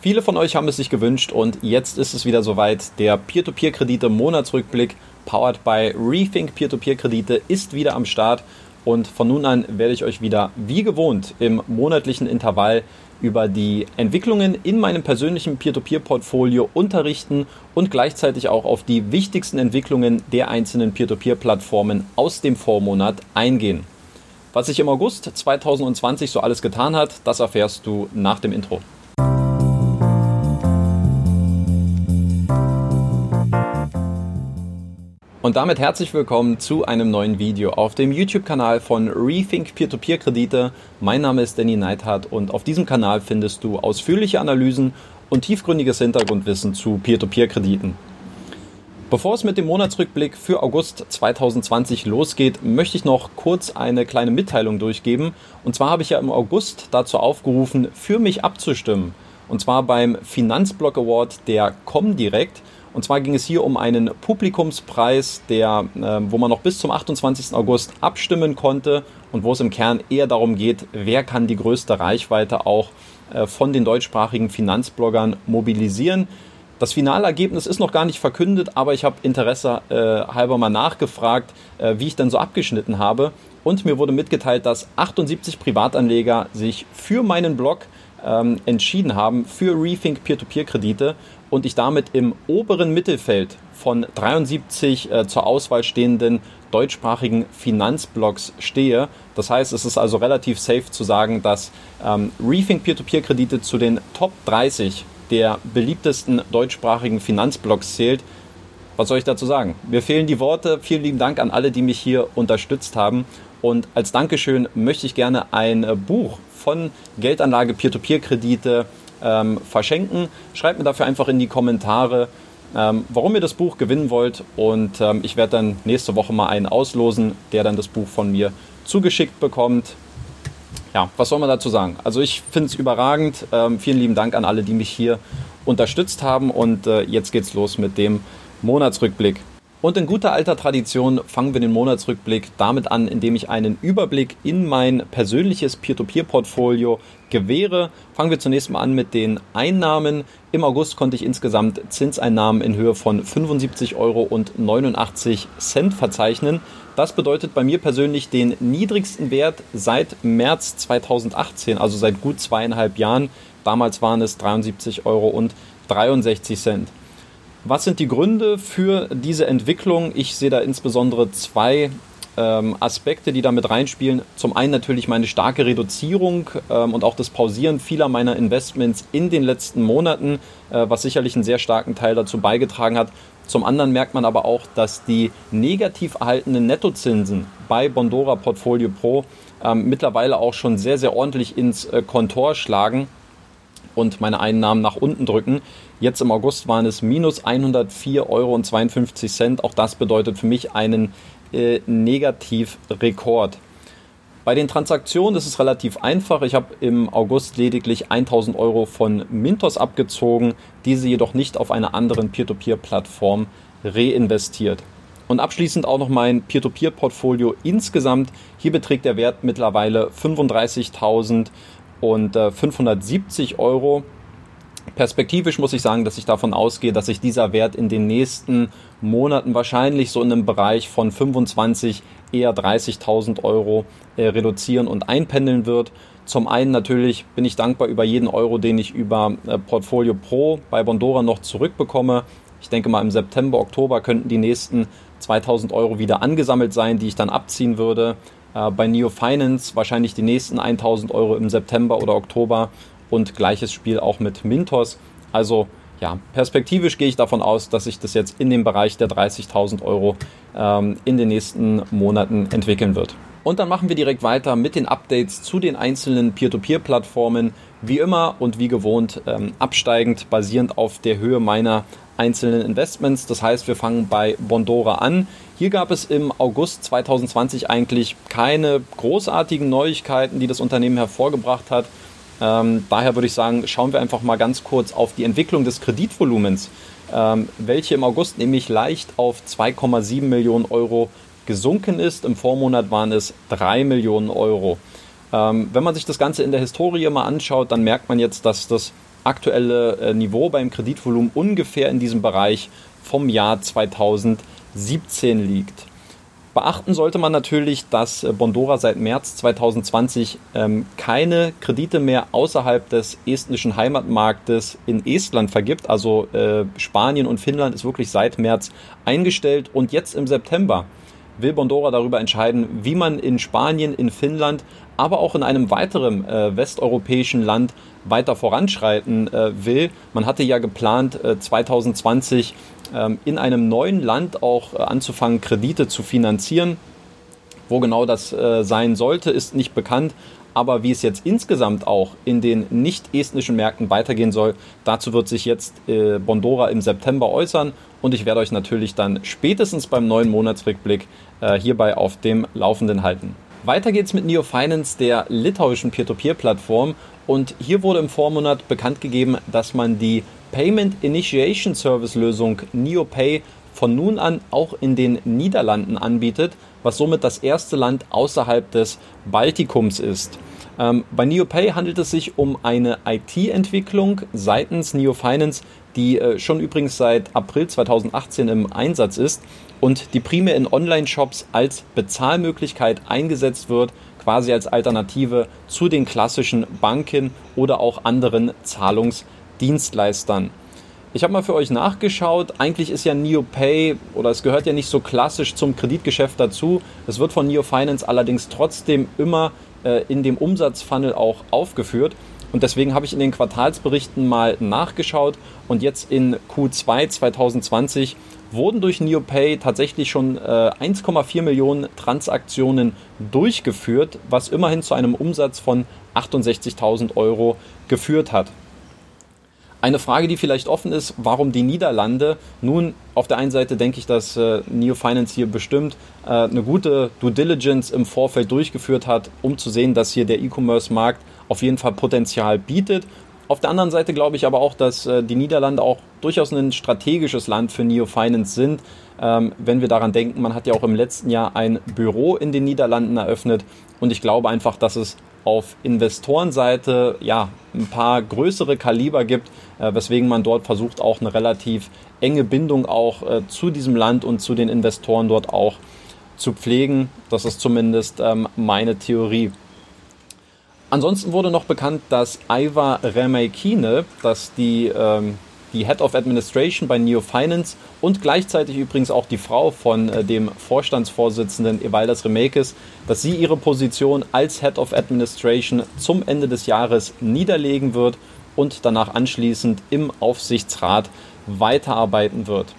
Viele von euch haben es sich gewünscht und jetzt ist es wieder soweit. Der Peer-to-Peer-Kredite Monatsrückblick powered by Rethink Peer-to-Peer-Kredite ist wieder am Start und von nun an werde ich euch wieder wie gewohnt im monatlichen Intervall über die Entwicklungen in meinem persönlichen Peer-to-Peer-Portfolio unterrichten und gleichzeitig auch auf die wichtigsten Entwicklungen der einzelnen Peer-to-Peer-Plattformen aus dem Vormonat eingehen. Was sich im August 2020 so alles getan hat, das erfährst du nach dem Intro. Und damit herzlich willkommen zu einem neuen Video auf dem YouTube-Kanal von Rethink Peer-to-Peer-Kredite. Mein Name ist Danny Neithardt und auf diesem Kanal findest du ausführliche Analysen und tiefgründiges Hintergrundwissen zu Peer-to-Peer-Krediten. Bevor es mit dem Monatsrückblick für August 2020 losgeht, möchte ich noch kurz eine kleine Mitteilung durchgeben. Und zwar habe ich ja im August dazu aufgerufen, für mich abzustimmen. Und zwar beim Finanzblock Award der Comdirect. Und zwar ging es hier um einen Publikumspreis, der, äh, wo man noch bis zum 28. August abstimmen konnte und wo es im Kern eher darum geht, wer kann die größte Reichweite auch äh, von den deutschsprachigen Finanzbloggern mobilisieren. Das Finalergebnis ist noch gar nicht verkündet, aber ich habe Interesse äh, halber mal nachgefragt, äh, wie ich denn so abgeschnitten habe. Und mir wurde mitgeteilt, dass 78 Privatanleger sich für meinen Blog ähm, entschieden haben, für Rethink Peer-to-Peer-Kredite und ich damit im oberen Mittelfeld von 73 äh, zur Auswahl stehenden deutschsprachigen Finanzblogs stehe. Das heißt, es ist also relativ safe zu sagen, dass ähm, Rethink Peer-to-Peer-Kredite zu den Top 30 der beliebtesten deutschsprachigen Finanzblogs zählt. Was soll ich dazu sagen? Mir fehlen die Worte. Vielen lieben Dank an alle, die mich hier unterstützt haben. Und als Dankeschön möchte ich gerne ein äh, Buch von Geldanlage Peer-to-Peer-Kredite ähm, verschenken. Schreibt mir dafür einfach in die Kommentare, ähm, warum ihr das Buch gewinnen wollt. Und ähm, ich werde dann nächste Woche mal einen auslosen, der dann das Buch von mir zugeschickt bekommt ja, was soll man dazu sagen? Also ich finde es überragend. Ähm, vielen lieben Dank an alle, die mich hier unterstützt haben. Und äh, jetzt geht's los mit dem Monatsrückblick. Und in guter alter Tradition fangen wir den Monatsrückblick damit an, indem ich einen Überblick in mein persönliches Peer-to-Peer-Portfolio gewähre. Fangen wir zunächst mal an mit den Einnahmen. Im August konnte ich insgesamt Zinseinnahmen in Höhe von 75,89 Euro verzeichnen. Das bedeutet bei mir persönlich den niedrigsten Wert seit März 2018, also seit gut zweieinhalb Jahren. Damals waren es 73,63 Euro. Was sind die Gründe für diese Entwicklung? Ich sehe da insbesondere zwei ähm, Aspekte, die damit reinspielen. Zum einen natürlich meine starke Reduzierung ähm, und auch das Pausieren vieler meiner Investments in den letzten Monaten, äh, was sicherlich einen sehr starken Teil dazu beigetragen hat, zum anderen merkt man aber auch, dass die negativ erhaltenen Nettozinsen bei Bondora Portfolio Pro ähm, mittlerweile auch schon sehr, sehr ordentlich ins äh, Kontor schlagen und meine Einnahmen nach unten drücken. Jetzt im August waren es minus 104,52 Euro. Auch das bedeutet für mich einen äh, Negativrekord. Bei den Transaktionen ist es relativ einfach. Ich habe im August lediglich 1000 Euro von Mintos abgezogen, diese jedoch nicht auf einer anderen Peer-to-Peer-Plattform reinvestiert. Und abschließend auch noch mein Peer-to-Peer-Portfolio insgesamt. Hier beträgt der Wert mittlerweile 35.570 Euro. Perspektivisch muss ich sagen, dass ich davon ausgehe, dass sich dieser Wert in den nächsten Monaten wahrscheinlich so in einem Bereich von 25 eher 30.000 Euro äh, reduzieren und einpendeln wird. Zum einen natürlich bin ich dankbar über jeden Euro, den ich über äh, Portfolio Pro bei Bondora noch zurückbekomme. Ich denke mal im September, Oktober könnten die nächsten 2000 Euro wieder angesammelt sein, die ich dann abziehen würde. Äh, bei Neo Finance wahrscheinlich die nächsten 1000 Euro im September oder Oktober und gleiches Spiel auch mit Mintos. Also ja, perspektivisch gehe ich davon aus, dass sich das jetzt in dem Bereich der 30.000 Euro ähm, in den nächsten Monaten entwickeln wird. Und dann machen wir direkt weiter mit den Updates zu den einzelnen Peer-to-Peer-Plattformen. Wie immer und wie gewohnt ähm, absteigend, basierend auf der Höhe meiner einzelnen Investments. Das heißt, wir fangen bei Bondora an. Hier gab es im August 2020 eigentlich keine großartigen Neuigkeiten, die das Unternehmen hervorgebracht hat. Ähm, daher würde ich sagen, schauen wir einfach mal ganz kurz auf die Entwicklung des Kreditvolumens, ähm, welche im August nämlich leicht auf 2,7 Millionen Euro gesunken ist. Im Vormonat waren es 3 Millionen Euro. Ähm, wenn man sich das Ganze in der Historie mal anschaut, dann merkt man jetzt, dass das aktuelle äh, Niveau beim Kreditvolumen ungefähr in diesem Bereich vom Jahr 2017 liegt. Beachten sollte man natürlich, dass äh, Bondora seit März 2020 ähm, keine Kredite mehr außerhalb des estnischen Heimatmarktes in Estland vergibt. Also äh, Spanien und Finnland ist wirklich seit März eingestellt und jetzt im September will Bondora darüber entscheiden, wie man in Spanien, in Finnland, aber auch in einem weiteren äh, westeuropäischen Land weiter voranschreiten äh, will. Man hatte ja geplant, äh, 2020 ähm, in einem neuen Land auch äh, anzufangen, Kredite zu finanzieren. Wo genau das äh, sein sollte, ist nicht bekannt. Aber wie es jetzt insgesamt auch in den nicht estnischen Märkten weitergehen soll, dazu wird sich jetzt äh, Bondora im September äußern. Und ich werde euch natürlich dann spätestens beim neuen Monatsrückblick hierbei auf dem Laufenden halten. Weiter geht's mit Neo Finance, der litauischen Peer-to-Peer-Plattform. Und hier wurde im Vormonat bekannt gegeben, dass man die Payment Initiation Service Lösung NeoPay von nun an auch in den Niederlanden anbietet, was somit das erste Land außerhalb des Baltikums ist. Ähm, bei NeoPay handelt es sich um eine IT-Entwicklung seitens NeoFinance, die äh, schon übrigens seit April 2018 im Einsatz ist und die primär in Online-Shops als Bezahlmöglichkeit eingesetzt wird, quasi als Alternative zu den klassischen Banken oder auch anderen Zahlungsmöglichkeiten. Dienstleistern. Ich habe mal für euch nachgeschaut. Eigentlich ist ja NeoPay oder es gehört ja nicht so klassisch zum Kreditgeschäft dazu. Es wird von Neo Finance allerdings trotzdem immer äh, in dem Umsatzfunnel auch aufgeführt. Und deswegen habe ich in den Quartalsberichten mal nachgeschaut und jetzt in Q2 2020 wurden durch NeoPay tatsächlich schon äh, 1,4 Millionen Transaktionen durchgeführt, was immerhin zu einem Umsatz von 68.000 Euro geführt hat. Eine Frage, die vielleicht offen ist, warum die Niederlande? Nun, auf der einen Seite denke ich, dass äh, Neo Finance hier bestimmt äh, eine gute Due Diligence im Vorfeld durchgeführt hat, um zu sehen, dass hier der E-Commerce-Markt auf jeden Fall Potenzial bietet. Auf der anderen Seite glaube ich aber auch, dass äh, die Niederlande auch durchaus ein strategisches Land für Neo Finance sind. Ähm, wenn wir daran denken, man hat ja auch im letzten Jahr ein Büro in den Niederlanden eröffnet und ich glaube einfach, dass es auf Investorenseite ja ein paar größere Kaliber gibt, äh, weswegen man dort versucht auch eine relativ enge Bindung auch äh, zu diesem Land und zu den Investoren dort auch zu pflegen. Das ist zumindest ähm, meine Theorie. Ansonsten wurde noch bekannt, dass Aiva Remeikine, dass die ähm, die Head of Administration bei Neo Finance und gleichzeitig übrigens auch die Frau von äh, dem Vorstandsvorsitzenden Evaldas Remekes, dass sie ihre Position als Head of Administration zum Ende des Jahres niederlegen wird und danach anschließend im Aufsichtsrat weiterarbeiten wird.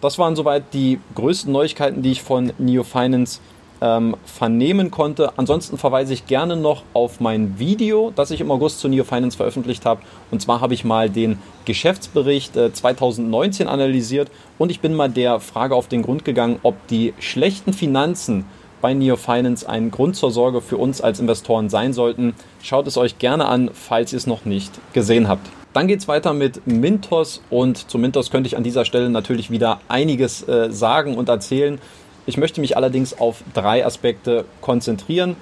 Das waren soweit die größten Neuigkeiten, die ich von Neo Finance ähm, vernehmen konnte. Ansonsten verweise ich gerne noch auf mein Video, das ich im August zu Neo Finance veröffentlicht habe. Und zwar habe ich mal den Geschäftsbericht äh, 2019 analysiert und ich bin mal der Frage auf den Grund gegangen, ob die schlechten Finanzen bei Neo Finance ein Grund zur Sorge für uns als Investoren sein sollten. Schaut es euch gerne an, falls ihr es noch nicht gesehen habt. Dann geht es weiter mit Mintos und zu Mintos könnte ich an dieser Stelle natürlich wieder einiges äh, sagen und erzählen. Ich möchte mich allerdings auf drei Aspekte konzentrieren.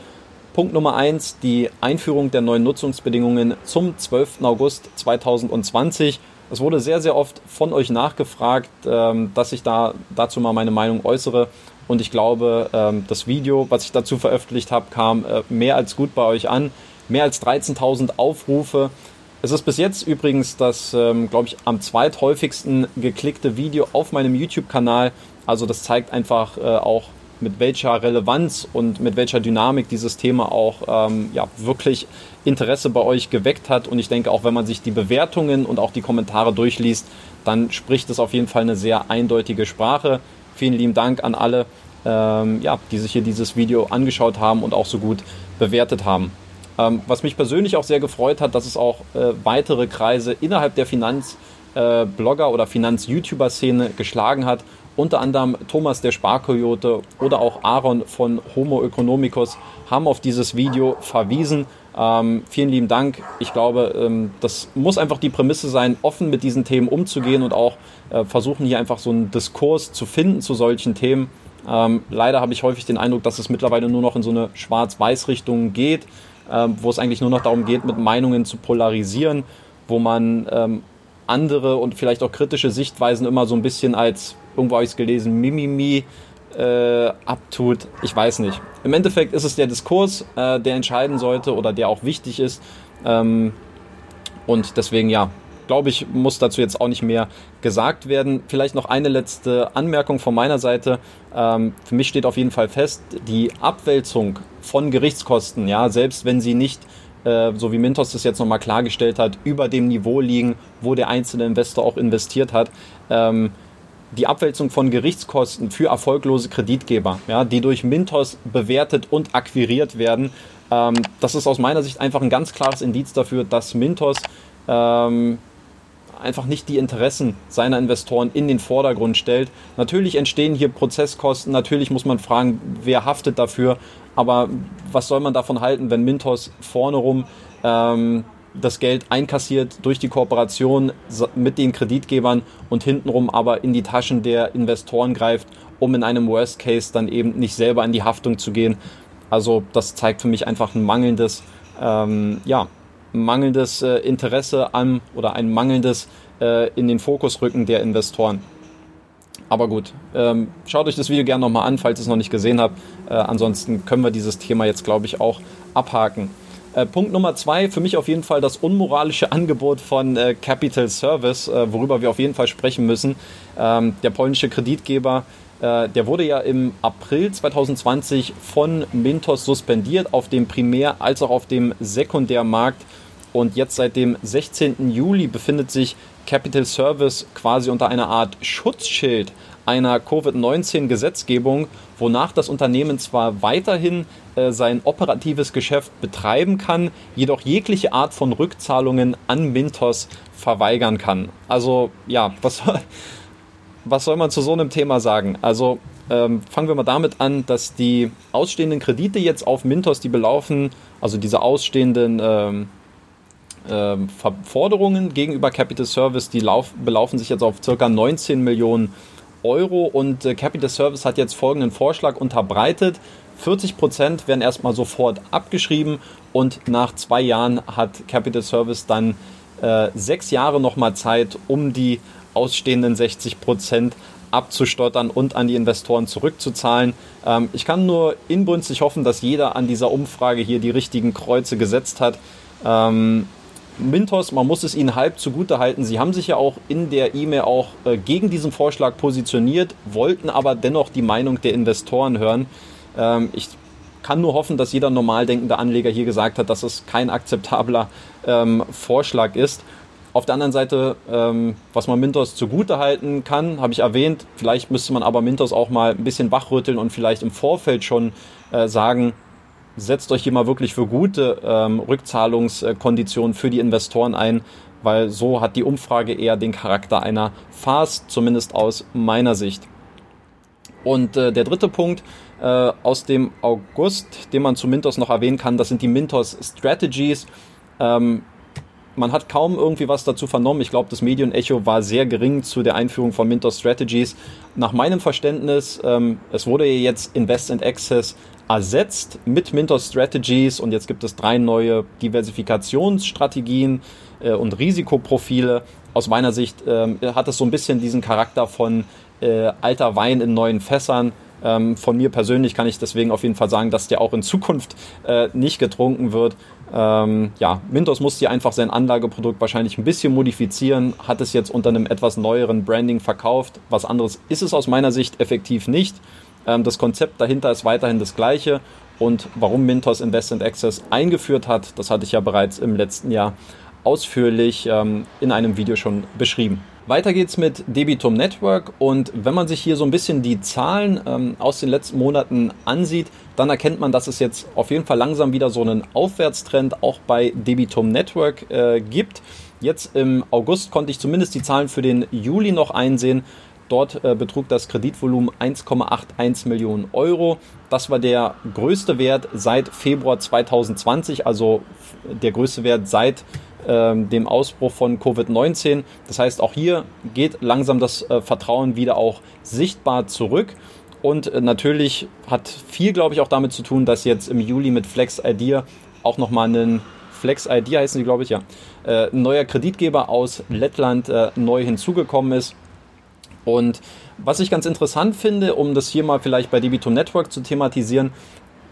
Punkt Nummer eins, die Einführung der neuen Nutzungsbedingungen zum 12. August 2020. Es wurde sehr, sehr oft von euch nachgefragt, ähm, dass ich da dazu mal meine Meinung äußere. Und ich glaube, ähm, das Video, was ich dazu veröffentlicht habe, kam äh, mehr als gut bei euch an. Mehr als 13.000 Aufrufe. Es ist bis jetzt übrigens das, ähm, glaube ich, am zweithäufigsten geklickte Video auf meinem YouTube-Kanal. Also das zeigt einfach äh, auch, mit welcher Relevanz und mit welcher Dynamik dieses Thema auch ähm, ja, wirklich Interesse bei euch geweckt hat. Und ich denke, auch wenn man sich die Bewertungen und auch die Kommentare durchliest, dann spricht es auf jeden Fall eine sehr eindeutige Sprache. Vielen lieben Dank an alle, ähm, ja, die sich hier dieses Video angeschaut haben und auch so gut bewertet haben. Ähm, was mich persönlich auch sehr gefreut hat, dass es auch äh, weitere Kreise innerhalb der Finanzblogger- äh, oder Finanz-YouTuber-Szene geschlagen hat unter anderem Thomas der Sparkoyote oder auch Aaron von Homo Economicus haben auf dieses Video verwiesen. Ähm, vielen lieben Dank. Ich glaube, ähm, das muss einfach die Prämisse sein, offen mit diesen Themen umzugehen und auch äh, versuchen hier einfach so einen Diskurs zu finden zu solchen Themen. Ähm, leider habe ich häufig den Eindruck, dass es mittlerweile nur noch in so eine Schwarz-Weiß-Richtung geht, äh, wo es eigentlich nur noch darum geht, mit Meinungen zu polarisieren. wo man ähm, andere und vielleicht auch kritische Sichtweisen immer so ein bisschen als, irgendwo habe ich es gelesen, Mimimi äh, abtut. Ich weiß nicht. Im Endeffekt ist es der Diskurs, äh, der entscheiden sollte oder der auch wichtig ist. Ähm, und deswegen ja, glaube ich, muss dazu jetzt auch nicht mehr gesagt werden. Vielleicht noch eine letzte Anmerkung von meiner Seite. Ähm, für mich steht auf jeden Fall fest, die Abwälzung von Gerichtskosten, ja, selbst wenn sie nicht äh, so wie Mintos das jetzt nochmal klargestellt hat, über dem Niveau liegen, wo der einzelne Investor auch investiert hat. Ähm, die Abwälzung von Gerichtskosten für erfolglose Kreditgeber, ja, die durch Mintos bewertet und akquiriert werden, ähm, das ist aus meiner Sicht einfach ein ganz klares Indiz dafür, dass Mintos ähm, einfach nicht die Interessen seiner Investoren in den Vordergrund stellt. Natürlich entstehen hier Prozesskosten, natürlich muss man fragen, wer haftet dafür, aber was soll man davon halten, wenn Mintos vorne rum ähm, das Geld einkassiert durch die Kooperation mit den Kreditgebern und hintenrum aber in die Taschen der Investoren greift, um in einem Worst Case dann eben nicht selber in die Haftung zu gehen. Also das zeigt für mich einfach ein mangelndes, ähm, ja, mangelndes äh, Interesse an oder ein mangelndes äh, in den Fokus rücken der Investoren. Aber gut, ähm, schaut euch das Video gerne nochmal an, falls ihr es noch nicht gesehen habt. Äh, ansonsten können wir dieses Thema jetzt, glaube ich, auch abhaken. Äh, Punkt Nummer zwei, für mich auf jeden Fall das unmoralische Angebot von äh, Capital Service, äh, worüber wir auf jeden Fall sprechen müssen. Ähm, der polnische Kreditgeber, äh, der wurde ja im April 2020 von Mintos suspendiert, auf dem Primär- als auch auf dem Sekundärmarkt. Und jetzt seit dem 16. Juli befindet sich Capital Service quasi unter einer Art Schutzschild einer Covid-19-Gesetzgebung, wonach das Unternehmen zwar weiterhin äh, sein operatives Geschäft betreiben kann, jedoch jegliche Art von Rückzahlungen an Mintos verweigern kann. Also ja, was, was soll man zu so einem Thema sagen? Also ähm, fangen wir mal damit an, dass die ausstehenden Kredite jetzt auf Mintos, die belaufen, also diese ausstehenden ähm, ähm, Forderungen gegenüber Capital Service, die lauf, belaufen sich jetzt auf ca. 19 Millionen Euro und äh, Capital Service hat jetzt folgenden Vorschlag unterbreitet. 40 Prozent werden erstmal sofort abgeschrieben und nach zwei Jahren hat Capital Service dann äh, sechs Jahre nochmal Zeit, um die ausstehenden 60 Prozent abzustottern und an die Investoren zurückzuzahlen. Ähm, ich kann nur inbrünstig hoffen, dass jeder an dieser Umfrage hier die richtigen Kreuze gesetzt hat. Ähm, Mintos, man muss es ihnen halb zugute halten. Sie haben sich ja auch in der E-Mail auch äh, gegen diesen Vorschlag positioniert, wollten aber dennoch die Meinung der Investoren hören. Ähm, ich kann nur hoffen, dass jeder normal denkende Anleger hier gesagt hat, dass es kein akzeptabler ähm, Vorschlag ist. Auf der anderen Seite, ähm, was man Mintos zugute halten kann, habe ich erwähnt. Vielleicht müsste man aber Mintos auch mal ein bisschen wachrütteln und vielleicht im Vorfeld schon äh, sagen, setzt euch hier mal wirklich für gute ähm, Rückzahlungskonditionen für die Investoren ein, weil so hat die Umfrage eher den Charakter einer Farce, zumindest aus meiner Sicht. Und äh, der dritte Punkt äh, aus dem August, den man zu Mintos noch erwähnen kann, das sind die Mintos Strategies. Ähm, man hat kaum irgendwie was dazu vernommen. Ich glaube, das Medienecho war sehr gering zu der Einführung von Mintos Strategies. Nach meinem Verständnis, ähm, es wurde jetzt Invest and Access ersetzt mit Mintos Strategies und jetzt gibt es drei neue Diversifikationsstrategien äh, und Risikoprofile. Aus meiner Sicht äh, hat es so ein bisschen diesen Charakter von äh, alter Wein in neuen Fässern. Ähm, von mir persönlich kann ich deswegen auf jeden Fall sagen, dass der auch in Zukunft äh, nicht getrunken wird. Ähm, ja, Mintos muss hier einfach sein Anlageprodukt wahrscheinlich ein bisschen modifizieren, hat es jetzt unter einem etwas neueren Branding verkauft. Was anderes ist es aus meiner Sicht effektiv nicht. Ähm, das Konzept dahinter ist weiterhin das gleiche. Und warum Mintos Investment Access eingeführt hat, das hatte ich ja bereits im letzten Jahr ausführlich ähm, in einem Video schon beschrieben. Weiter geht's mit Debitum Network und wenn man sich hier so ein bisschen die Zahlen ähm, aus den letzten Monaten ansieht, dann erkennt man, dass es jetzt auf jeden Fall langsam wieder so einen Aufwärtstrend auch bei Debitum Network äh, gibt. Jetzt im August konnte ich zumindest die Zahlen für den Juli noch einsehen Dort äh, betrug das Kreditvolumen 1,81 Millionen Euro. Das war der größte Wert seit Februar 2020, also der größte Wert seit ähm, dem Ausbruch von Covid-19. Das heißt, auch hier geht langsam das äh, Vertrauen wieder auch sichtbar zurück. Und äh, natürlich hat viel, glaube ich, auch damit zu tun, dass jetzt im Juli mit Flex Idea auch nochmal einen Flex ID heißen die, glaube ich, ja, äh, ein neuer Kreditgeber aus Lettland äh, neu hinzugekommen ist. Und was ich ganz interessant finde, um das hier mal vielleicht bei Debitum Network zu thematisieren,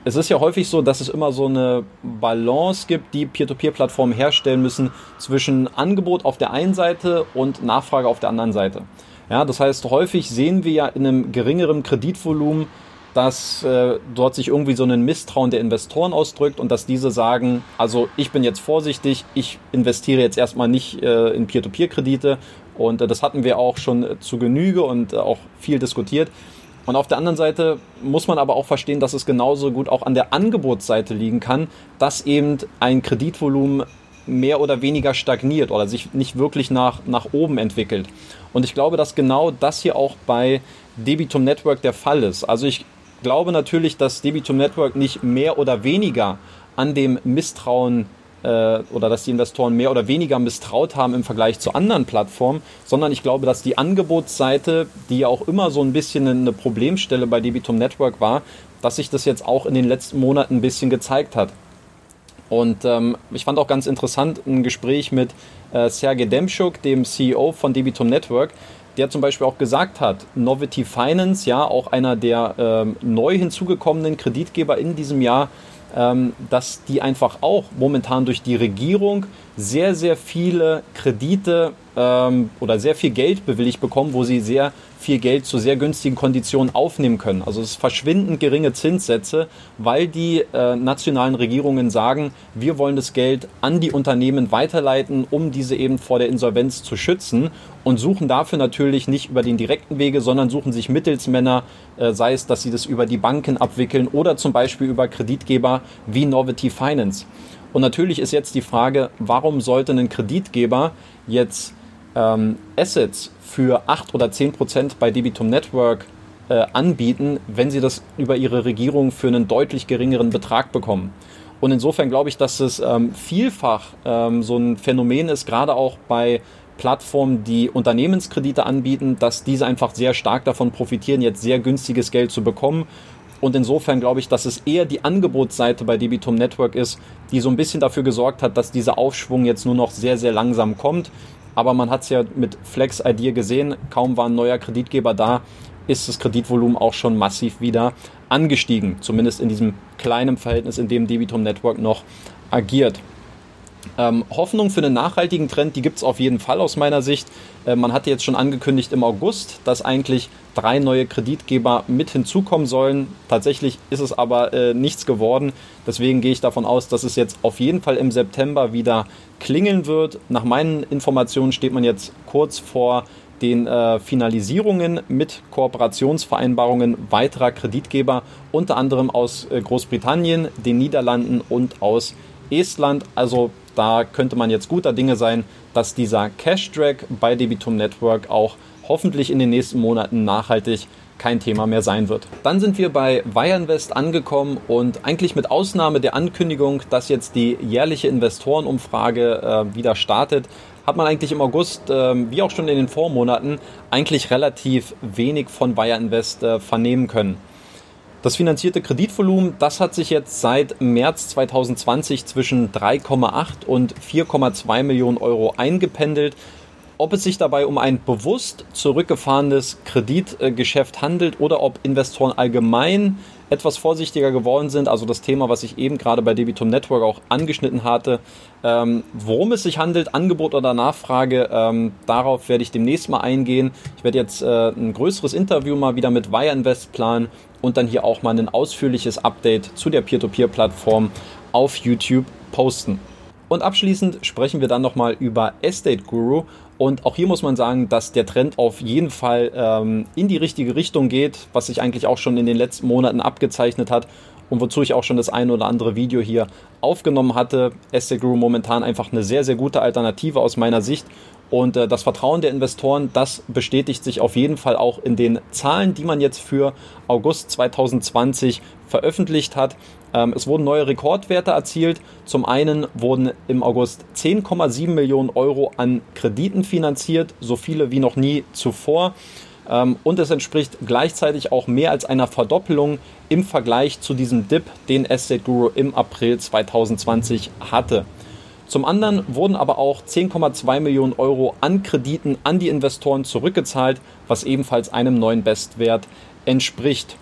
es ist ja häufig so, dass es immer so eine Balance gibt, die Peer-to-Peer-Plattformen herstellen müssen zwischen Angebot auf der einen Seite und Nachfrage auf der anderen Seite. Ja, das heißt, häufig sehen wir ja in einem geringeren Kreditvolumen, dass äh, dort sich irgendwie so ein Misstrauen der Investoren ausdrückt und dass diese sagen, also ich bin jetzt vorsichtig, ich investiere jetzt erstmal nicht äh, in Peer-to-Peer-Kredite und äh, das hatten wir auch schon zu Genüge und äh, auch viel diskutiert. Und auf der anderen Seite muss man aber auch verstehen, dass es genauso gut auch an der Angebotsseite liegen kann, dass eben ein Kreditvolumen mehr oder weniger stagniert oder sich nicht wirklich nach, nach oben entwickelt. Und ich glaube, dass genau das hier auch bei Debitum Network der Fall ist. Also ich glaube natürlich, dass Debitum Network nicht mehr oder weniger an dem Misstrauen äh, oder dass die Investoren mehr oder weniger misstraut haben im Vergleich zu anderen Plattformen, sondern ich glaube, dass die Angebotsseite, die ja auch immer so ein bisschen eine Problemstelle bei Debitum Network war, dass sich das jetzt auch in den letzten Monaten ein bisschen gezeigt hat. Und ähm, ich fand auch ganz interessant ein Gespräch mit äh, Sergej Demschuk, dem CEO von Debitum Network, der zum Beispiel auch gesagt hat, Novity Finance, ja, auch einer der ähm, neu hinzugekommenen Kreditgeber in diesem Jahr, ähm, dass die einfach auch momentan durch die Regierung sehr, sehr viele Kredite ähm, oder sehr viel Geld bewilligt bekommen, wo sie sehr viel Geld zu sehr günstigen Konditionen aufnehmen können. Also es ist verschwindend geringe Zinssätze, weil die äh, nationalen Regierungen sagen, wir wollen das Geld an die Unternehmen weiterleiten, um diese eben vor der Insolvenz zu schützen und suchen dafür natürlich nicht über den direkten Wege, sondern suchen sich Mittelsmänner, äh, sei es, dass sie das über die Banken abwickeln oder zum Beispiel über Kreditgeber wie Novity Finance. Und natürlich ist jetzt die Frage, warum sollte ein Kreditgeber jetzt ähm, Assets für 8 oder 10 Prozent bei Debitum Network äh, anbieten, wenn sie das über ihre Regierung für einen deutlich geringeren Betrag bekommen. Und insofern glaube ich, dass es ähm, vielfach ähm, so ein Phänomen ist, gerade auch bei Plattformen, die Unternehmenskredite anbieten, dass diese einfach sehr stark davon profitieren, jetzt sehr günstiges Geld zu bekommen und insofern glaube ich, dass es eher die Angebotsseite bei Debitum Network ist, die so ein bisschen dafür gesorgt hat, dass dieser Aufschwung jetzt nur noch sehr, sehr langsam kommt. Aber man hat es ja mit Flex ID gesehen, kaum war ein neuer Kreditgeber da, ist das Kreditvolumen auch schon massiv wieder angestiegen. Zumindest in diesem kleinen Verhältnis, in dem Debitum Network noch agiert. Ähm, Hoffnung für einen nachhaltigen Trend, die gibt es auf jeden Fall aus meiner Sicht. Äh, man hatte jetzt schon angekündigt im August, dass eigentlich drei neue Kreditgeber mit hinzukommen sollen. Tatsächlich ist es aber äh, nichts geworden. Deswegen gehe ich davon aus, dass es jetzt auf jeden Fall im September wieder klingeln wird. Nach meinen Informationen steht man jetzt kurz vor den äh, Finalisierungen mit Kooperationsvereinbarungen weiterer Kreditgeber, unter anderem aus äh, Großbritannien, den Niederlanden und aus Estland. Also da könnte man jetzt guter Dinge sein, dass dieser Cash-Drag bei Debitum Network auch hoffentlich in den nächsten Monaten nachhaltig kein Thema mehr sein wird. Dann sind wir bei Wireinvest angekommen und eigentlich mit Ausnahme der Ankündigung, dass jetzt die jährliche Investorenumfrage äh, wieder startet, hat man eigentlich im August, äh, wie auch schon in den Vormonaten, eigentlich relativ wenig von Wireinvest äh, vernehmen können. Das finanzierte Kreditvolumen, das hat sich jetzt seit März 2020 zwischen 3,8 und 4,2 Millionen Euro eingependelt. Ob es sich dabei um ein bewusst zurückgefahrenes Kreditgeschäft handelt oder ob Investoren allgemein etwas vorsichtiger geworden sind, also das Thema, was ich eben gerade bei Debitum Network auch angeschnitten hatte, ähm, worum es sich handelt, Angebot oder Nachfrage, ähm, darauf werde ich demnächst mal eingehen. Ich werde jetzt äh, ein größeres Interview mal wieder mit Wire Invest planen und dann hier auch mal ein ausführliches Update zu der Peer-to-Peer-Plattform auf YouTube posten. Und abschließend sprechen wir dann nochmal über Estate Guru. Und auch hier muss man sagen, dass der Trend auf jeden Fall ähm, in die richtige Richtung geht, was sich eigentlich auch schon in den letzten Monaten abgezeichnet hat und wozu ich auch schon das eine oder andere Video hier aufgenommen hatte. Estate Guru momentan einfach eine sehr, sehr gute Alternative aus meiner Sicht und äh, das Vertrauen der Investoren, das bestätigt sich auf jeden Fall auch in den Zahlen, die man jetzt für August 2020 veröffentlicht hat. Ähm, es wurden neue Rekordwerte erzielt. Zum einen wurden im August 10,7 Millionen Euro an Krediten finanziert, so viele wie noch nie zuvor. Ähm, und es entspricht gleichzeitig auch mehr als einer Verdoppelung im Vergleich zu diesem Dip, den Estate Guru im April 2020 hatte. Zum anderen wurden aber auch 10,2 Millionen Euro an Krediten an die Investoren zurückgezahlt, was ebenfalls einem neuen Bestwert entspricht.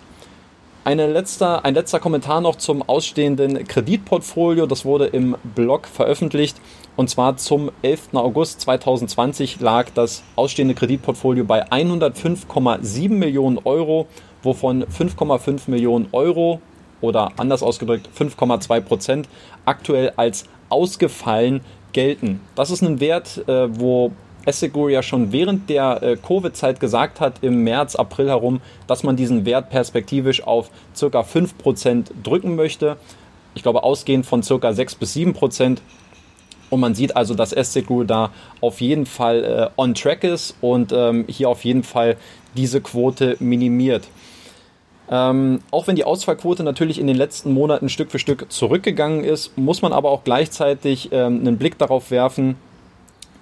Eine letzter, ein letzter Kommentar noch zum ausstehenden Kreditportfolio. Das wurde im Blog veröffentlicht. Und zwar zum 11. August 2020 lag das ausstehende Kreditportfolio bei 105,7 Millionen Euro, wovon 5,5 Millionen Euro oder anders ausgedrückt 5,2 Prozent aktuell als ausgefallen gelten. Das ist ein Wert, äh, wo Essegur ja schon während der äh, Covid-Zeit gesagt hat, im März, April herum, dass man diesen Wert perspektivisch auf ca. 5% drücken möchte. Ich glaube, ausgehend von ca. 6 bis 7%. Und man sieht also, dass Essegur da auf jeden Fall äh, on track ist und ähm, hier auf jeden Fall diese Quote minimiert. Ähm, auch wenn die Ausfallquote natürlich in den letzten Monaten Stück für Stück zurückgegangen ist, muss man aber auch gleichzeitig ähm, einen Blick darauf werfen,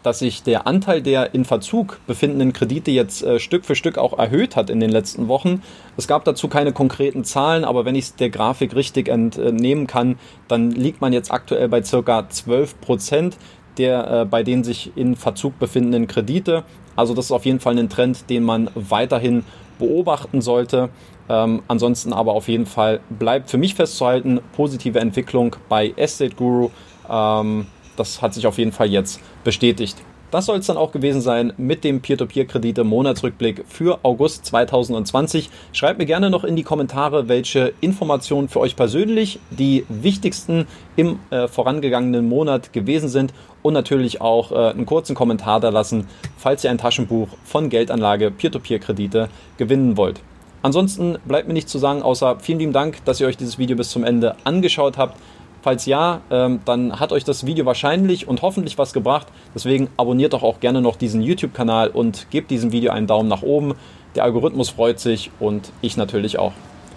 dass sich der Anteil der in Verzug befindenden Kredite jetzt äh, Stück für Stück auch erhöht hat in den letzten Wochen. Es gab dazu keine konkreten Zahlen, aber wenn ich es der Grafik richtig entnehmen kann, dann liegt man jetzt aktuell bei circa 12 Prozent der äh, bei den sich in Verzug befindenden Kredite. Also das ist auf jeden Fall ein Trend, den man weiterhin beobachten sollte. Ähm, ansonsten aber auf jeden Fall bleibt für mich festzuhalten, positive Entwicklung bei Estate Guru. Ähm, das hat sich auf jeden Fall jetzt bestätigt. Das soll es dann auch gewesen sein mit dem Peer-to-Peer-Kredite Monatsrückblick für August 2020. Schreibt mir gerne noch in die Kommentare, welche Informationen für euch persönlich die wichtigsten im äh, vorangegangenen Monat gewesen sind und natürlich auch äh, einen kurzen Kommentar da lassen, falls ihr ein Taschenbuch von Geldanlage Peer-to-Peer-Kredite gewinnen wollt. Ansonsten bleibt mir nichts zu sagen, außer vielen lieben Dank, dass ihr euch dieses Video bis zum Ende angeschaut habt. Falls ja, ähm, dann hat euch das Video wahrscheinlich und hoffentlich was gebracht. Deswegen abonniert doch auch gerne noch diesen YouTube-Kanal und gebt diesem Video einen Daumen nach oben. Der Algorithmus freut sich und ich natürlich auch.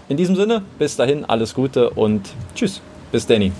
In diesem Sinne, bis dahin alles Gute und tschüss. Bis Danny.